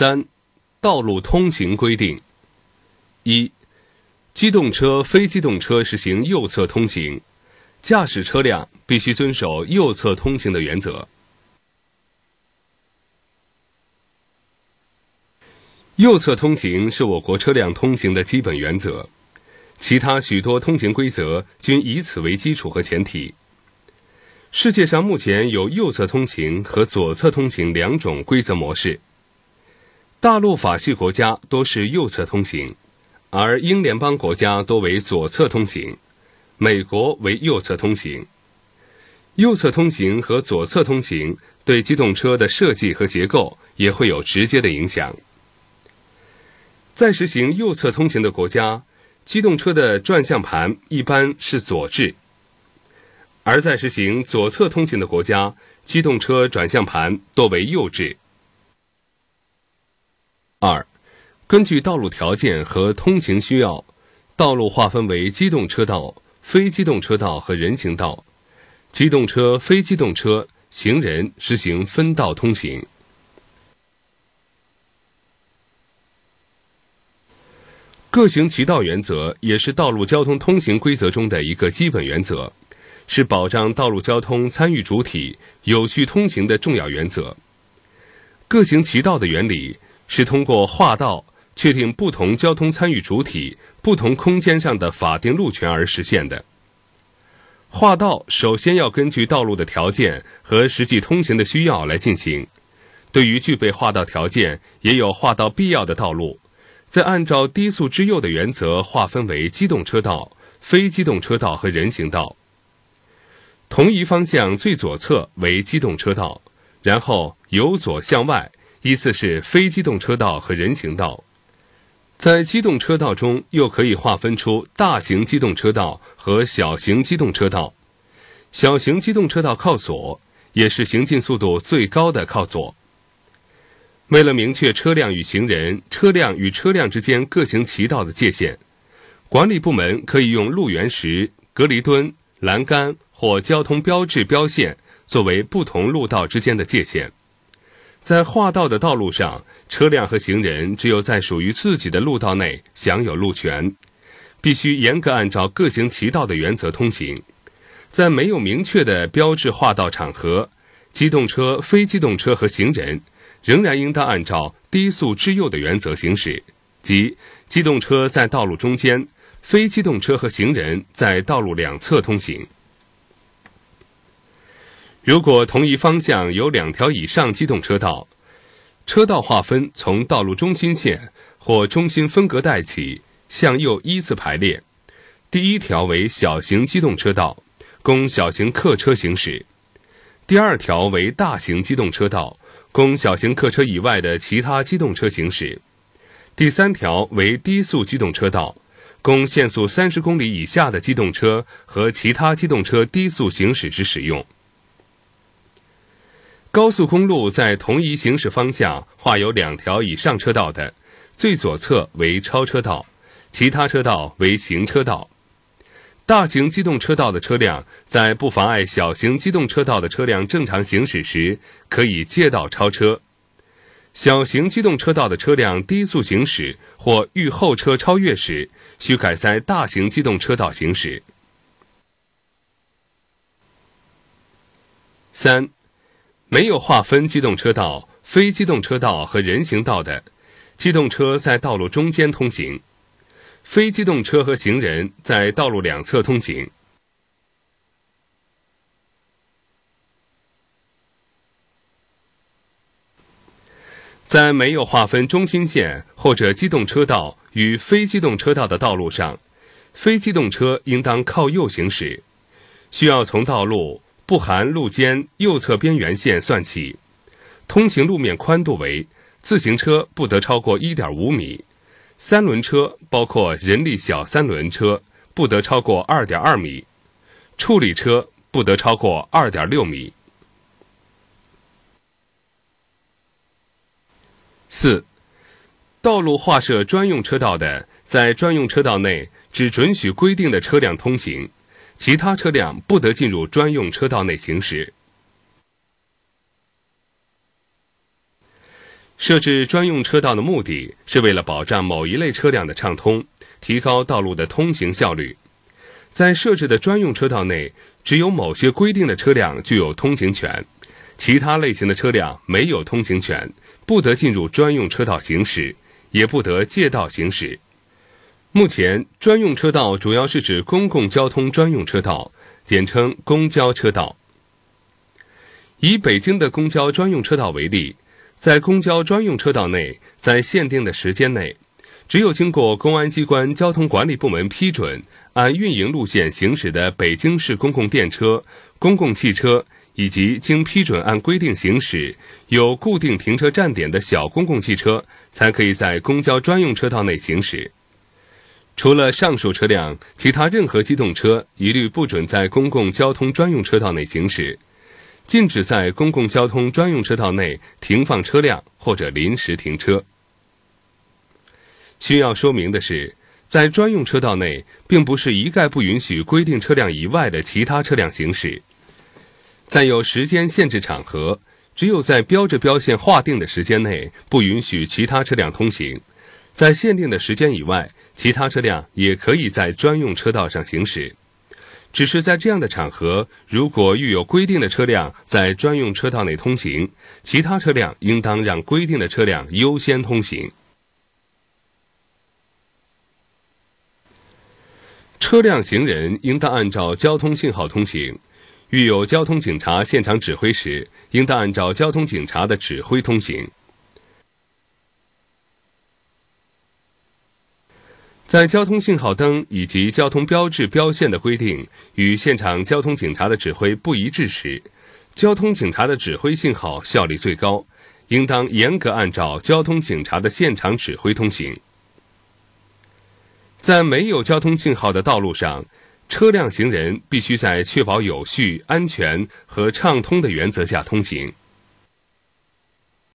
三、道路通行规定：一、机动车、非机动车实行右侧通行，驾驶车辆必须遵守右侧通行的原则。右侧通行是我国车辆通行的基本原则，其他许多通行规则均以此为基础和前提。世界上目前有右侧通行和左侧通行两种规则模式。大陆法系国家多是右侧通行，而英联邦国家多为左侧通行，美国为右侧通行。右侧通行和左侧通行对机动车的设计和结构也会有直接的影响。在实行右侧通行的国家，机动车的转向盘一般是左置；而在实行左侧通行的国家，机动车转向盘多为右置。二，根据道路条件和通行需要，道路划分为机动车道、非机动车道和人行道。机动车、非机动车、行人实行分道通行。各行其道原则也是道路交通通行规则中的一个基本原则，是保障道路交通参与主体有序通行的重要原则。各行其道的原理。是通过划道确定不同交通参与主体不同空间上的法定路权而实现的。划道首先要根据道路的条件和实际通行的需要来进行。对于具备划道条件也有划道必要的道路，再按照低速之右的原则划分为机动车道、非机动车道和人行道。同一方向最左侧为机动车道，然后由左向外。依次是非机动车道和人行道，在机动车道中又可以划分出大型机动车道和小型机动车道。小型机动车道靠左，也是行进速度最高的靠左。为了明确车辆与行人、车辆与车辆之间各行其道的界限，管理部门可以用路缘石、隔离墩、栏杆或交通标志标线作为不同路道之间的界限。在划道的道路上，车辆和行人只有在属于自己的路道内享有路权，必须严格按照各行其道的原则通行。在没有明确的标志划道场合，机动车、非机动车和行人仍然应当按照低速之右的原则行驶，即机动车在道路中间，非机动车和行人在道路两侧通行。如果同一方向有两条以上机动车道，车道划分从道路中心线或中心分隔带起，向右依次排列。第一条为小型机动车道，供小型客车行驶；第二条为大型机动车道，供小型客车以外的其他机动车行驶；第三条为低速机动车道，供限速三十公里以下的机动车和其他机动车低速行驶时使用。高速公路在同一行驶方向划有两条以上车道的，最左侧为超车道，其他车道为行车道。大型机动车道的车辆在不妨碍小型机动车道的车辆正常行驶时，可以借道超车。小型机动车道的车辆低速行驶或遇后车超越时，需改在大型机动车道行驶。三。没有划分机动车道、非机动车道和人行道的，机动车在道路中间通行，非机动车和行人在道路两侧通行。在没有划分中心线或者机动车道与非机动车道的道路上，非机动车应当靠右行驶，需要从道路。不含路肩右侧边缘线算起，通行路面宽度为：自行车不得超过一点五米，三轮车包括人力小三轮车不得超过二点二米，处理车不得超过二点六米。四、道路划设专用车道的，在专用车道内只准许规定的车辆通行。其他车辆不得进入专用车道内行驶。设置专用车道的目的是为了保障某一类车辆的畅通，提高道路的通行效率。在设置的专用车道内，只有某些规定的车辆具有通行权，其他类型的车辆没有通行权，不得进入专用车道行驶，也不得借道行驶。目前，专用车道主要是指公共交通专用车道，简称公交车道。以北京的公交专用车道为例，在公交专用车道内，在限定的时间内，只有经过公安机关交通管理部门批准，按运营路线行驶的北京市公共电车、公共汽车，以及经批准按规定行驶、有固定停车站点的小公共汽车，才可以在公交专用车道内行驶。除了上述车辆，其他任何机动车一律不准在公共交通专用车道内行驶。禁止在公共交通专用车道内停放车辆或者临时停车。需要说明的是，在专用车道内，并不是一概不允许规定车辆以外的其他车辆行驶。在有时间限制场合，只有在标志标线划定的时间内，不允许其他车辆通行；在限定的时间以外，其他车辆也可以在专用车道上行驶。只是在这样的场合，如果遇有规定的车辆在专用车道内通行，其他车辆应当让规定的车辆优先通行。车辆行人应当按照交通信号通行，遇有交通警察现场指挥时，应当按照交通警察的指挥通行。在交通信号灯以及交通标志标线的规定与现场交通警察的指挥不一致时，交通警察的指挥信号效力最高，应当严格按照交通警察的现场指挥通行。在没有交通信号的道路上，车辆行人必须在确保有序、安全和畅通的原则下通行。